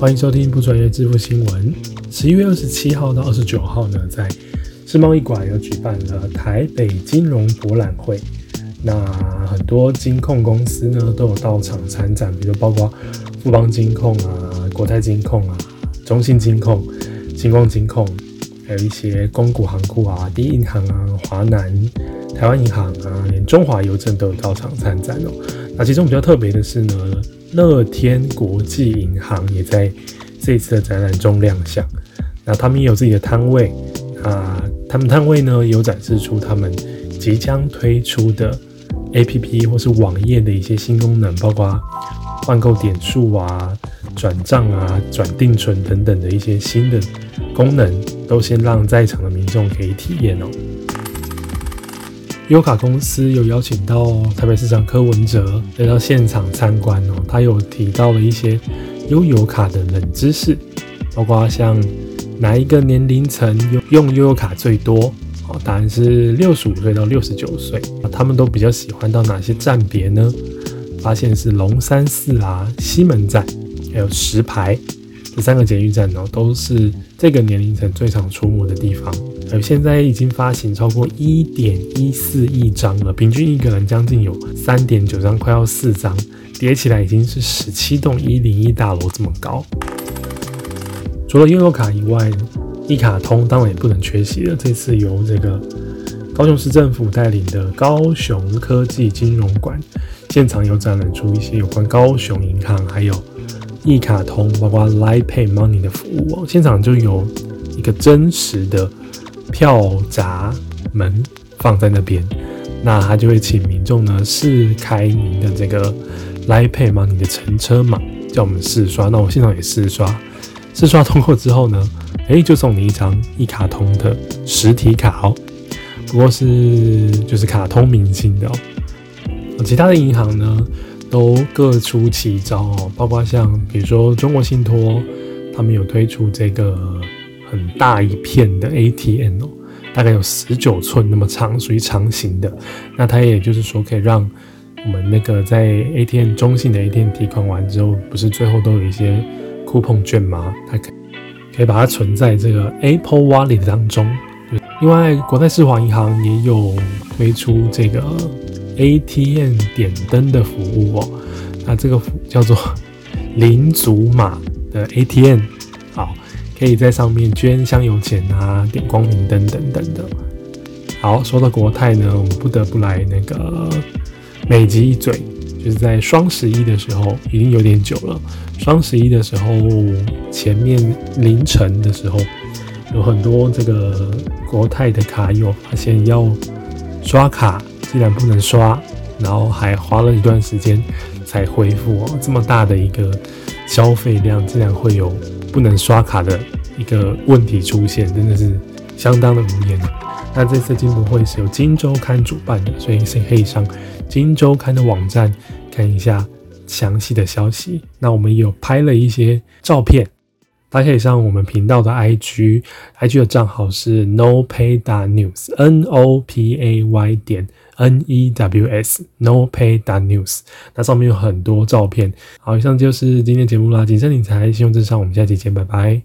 欢迎收听不专业致富新闻。十一月二十七号到二十九号呢，在世贸易馆有举办了台北金融博览会。那很多金控公司呢都有到场参展，比如包括富邦金控啊、国泰金控啊、中信金控、金光金控，还有一些公股行库啊、第一银行啊、华南、台湾银行啊，连中华邮政都有到场参展哦。那其中比较特别的是呢。乐天国际银行也在这一次的展览中亮相，那他们也有自己的摊位啊，他们摊位呢有展示出他们即将推出的 APP 或是网页的一些新功能，包括换购点数啊、转账啊、转定存等等的一些新的功能，都先让在场的民众可以体验哦。优卡公司有邀请到台北市长柯文哲来到现场参观哦，他有提到了一些悠游卡的冷知识，包括像哪一个年龄层用用悠游卡最多？哦，答案是六十五岁到六十九岁。他们都比较喜欢到哪些站别呢？发现是龙山寺啊、西门站，还有石牌。这三个捷运站呢，都是这个年龄层最常出没的地方。而现在已经发行超过一点一四亿张了，平均一个人将近有三点九张，快要四张，叠起来已经是十七栋一零一大楼这么高。除了悠游卡以外，一卡通当然也不能缺席了。这次由这个高雄市政府带领的高雄科技金融馆，现场有展览出一些有关高雄银行还有。一卡通包括 l i Pay Money 的服务哦，现场就有一个真实的票闸门放在那边，那他就会请民众呢试开您的这个 l i Pay Money 的乘车码，叫我们试刷。那我现场也试刷，试刷通过之后呢，哎，就送你一张一卡通的实体卡哦，不过是就是卡通明星的哦。其他的银行呢？都各出奇招哦，包括像比如说中国信托，他们有推出这个很大一片的 ATM 哦，大概有十九寸那么长，属于长形的。那它也就是说可以让我们那个在 ATM 中信的 ATM 提款完之后，不是最后都有一些 coupon 券吗？它可以可以把它存在这个 Apple Wallet 当中。另外，国泰世华银行也有推出这个。ATM 点灯的服务哦，那这个叫做 零组码的 ATM，好，可以在上面捐香油钱啊，点光明灯等等的。好，说到国泰呢，我们不得不来那个美极一嘴，就是在双十一的时候，已经有点久了。双十一的时候，前面凌晨的时候，有很多这个国泰的卡友发现要刷卡。既然不能刷，然后还花了一段时间才恢复哦，这么大的一个消费量，竟然会有不能刷卡的一个问题出现，真的是相当的无言。那这次金博会是由金周刊主办的，所以是可以上金周刊的网站看一下详细的消息。那我们有拍了一些照片。大家可以上我们频道的 IG，IG 的账号是 No Pay News，N O P A Y 点 N E W S，No Pay d News，。那上面有很多照片。好，以上就是今天节目啦，谨慎理财，信用至上。我们下期见，拜拜。